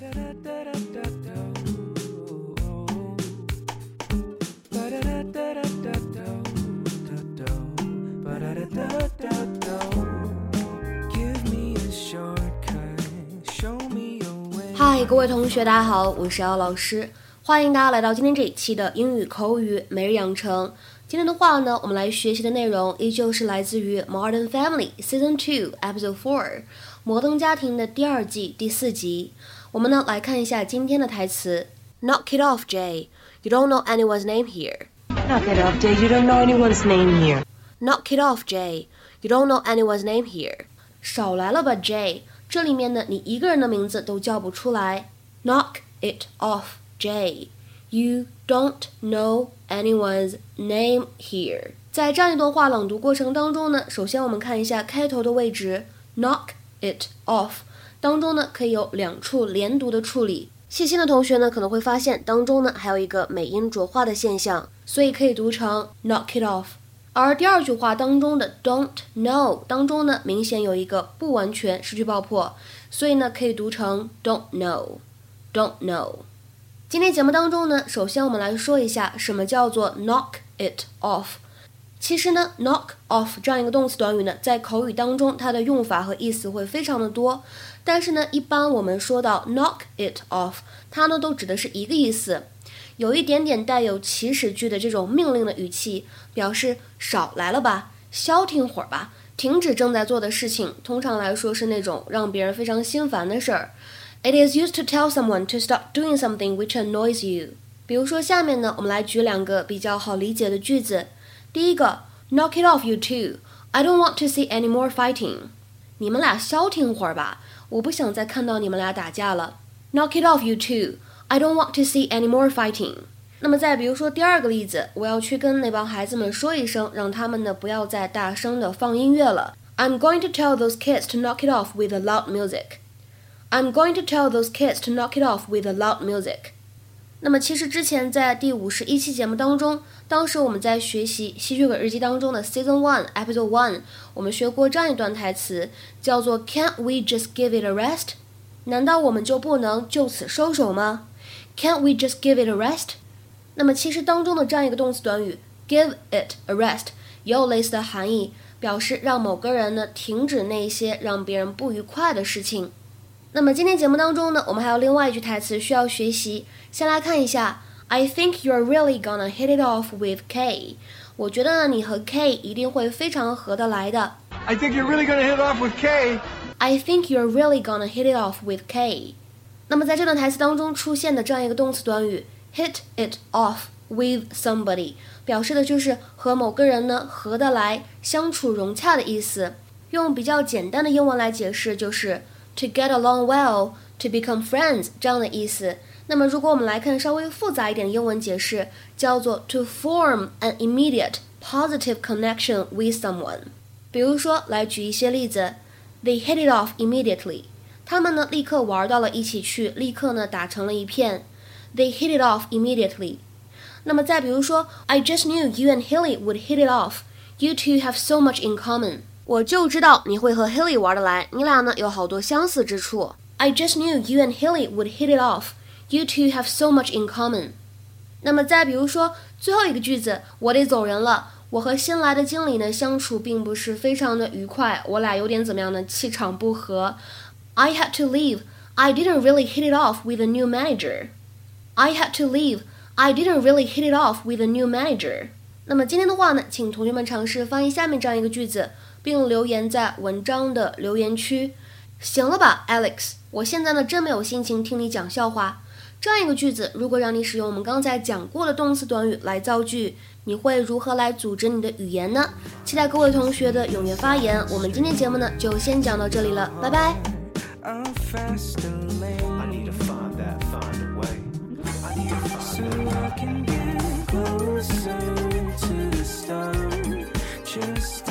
嗨，各位同学，大家好，我是姚老师，欢迎大家来到今天这一期的英语口语每日养成。今天的话呢，我们来学习的内容依旧是来自于《Modern Family》Season Two Episode Four，《摩登家庭》的第二季第四集。我们呢来看一下今天的台词：Knock it off, Jay. You don't know anyone's name here. Knock it off, Jay. You don't know anyone's name here. Knock it off, Jay. You don't know anyone's name here. 少来了吧，Jay。这里面呢，你一个人的名字都叫不出来。Knock it off, Jay. You don't know anyone's name here. 在这样一段话朗读过程当中呢，首先我们看一下开头的位置，knock it off 当中呢可以有两处连读的处理。细心的同学呢可能会发现当中呢还有一个美音浊化的现象，所以可以读成 knock it off。而第二句话当中的 don't know 当中呢，明显有一个不完全失去爆破，所以呢可以读成 don't know，don't know。今天节目当中呢，首先我们来说一下什么叫做 knock it off。其实呢，knock off 这样一个动词短语呢，在口语当中它的用法和意思会非常的多，但是呢，一般我们说到 knock it off，它呢都指的是一个意思。有一点点带有祈使句的这种命令的语气，表示少来了吧，消停会儿吧，停止正在做的事情。通常来说是那种让别人非常心烦的事儿。It is used to tell someone to stop doing something which annoys you。比如说下面呢，我们来举两个比较好理解的句子。第一个，Knock it off, you two. I don't want to see any more fighting。你们俩消停会儿吧，我不想再看到你们俩打架了。Knock it off, you two. I don't want to see any more fighting。那么再比如说第二个例子，我要去跟那帮孩子们说一声，让他们呢不要再大声的放音乐了。I'm going to tell those kids to knock it off with the loud music. I'm going to tell those kids to knock it off with the loud music. 那么其实之前在第五十一期节目当中，当时我们在学习《吸血鬼日记》当中的 Season One Episode One，我们学过这样一段台词，叫做 "Can't we just give it a rest？" 难道我们就不能就此收手吗？Can't we just give it a rest？那么其实当中的这样一个动词短语 give it a rest 也有类似的含义，表示让某个人呢停止那些让别人不愉快的事情。那么今天节目当中呢，我们还有另外一句台词需要学习。先来看一下，I think you're really gonna hit it off with K。我觉得呢你和 K 一定会非常合得来的。I think you're really gonna hit it off with K。I think you're really gonna hit it off with K。那么在这段台词当中出现的这样一个动词短语 hit it off with somebody，表示的就是和某个人呢合得来、相处融洽的意思。用比较简单的英文来解释，就是 to get along well, to become friends 这样的意思。那么如果我们来看稍微复杂一点的英文解释，叫做 to form an immediate positive connection with someone。比如说，来举一些例子，They hit it off immediately。他们呢立刻玩到了一起去，立刻呢打成了一片。They hit it off immediately。那么再比如说，I just knew you and Hilly would hit it off. You two have so much in common。 我就知道你会和 Hilly 玩得来，你俩呢有好多相似之处。I just knew you and Hilly would hit it off. You two have so much in common。那么再比如说最后一个句子，我得走人了。我和新来的经理呢相处并不是非常的愉快，我俩有点怎么样呢？气场不合。I had to leave. I didn't really hit it off with a new manager. I had to leave. I didn't really hit it off with a new manager. 那么今天的话呢，请同学们尝试翻译下面这样一个句子， 并留言在文章的留言区。行了吧，Alex，我现在呢真没有心情听你讲笑话。这样一个句子，如果让你使用我们刚才讲过的动词短语来造句，你会如何来组织你的语言呢？期待各位同学的踊跃发言。我们今天节目呢就先讲到这里了，拜拜。Just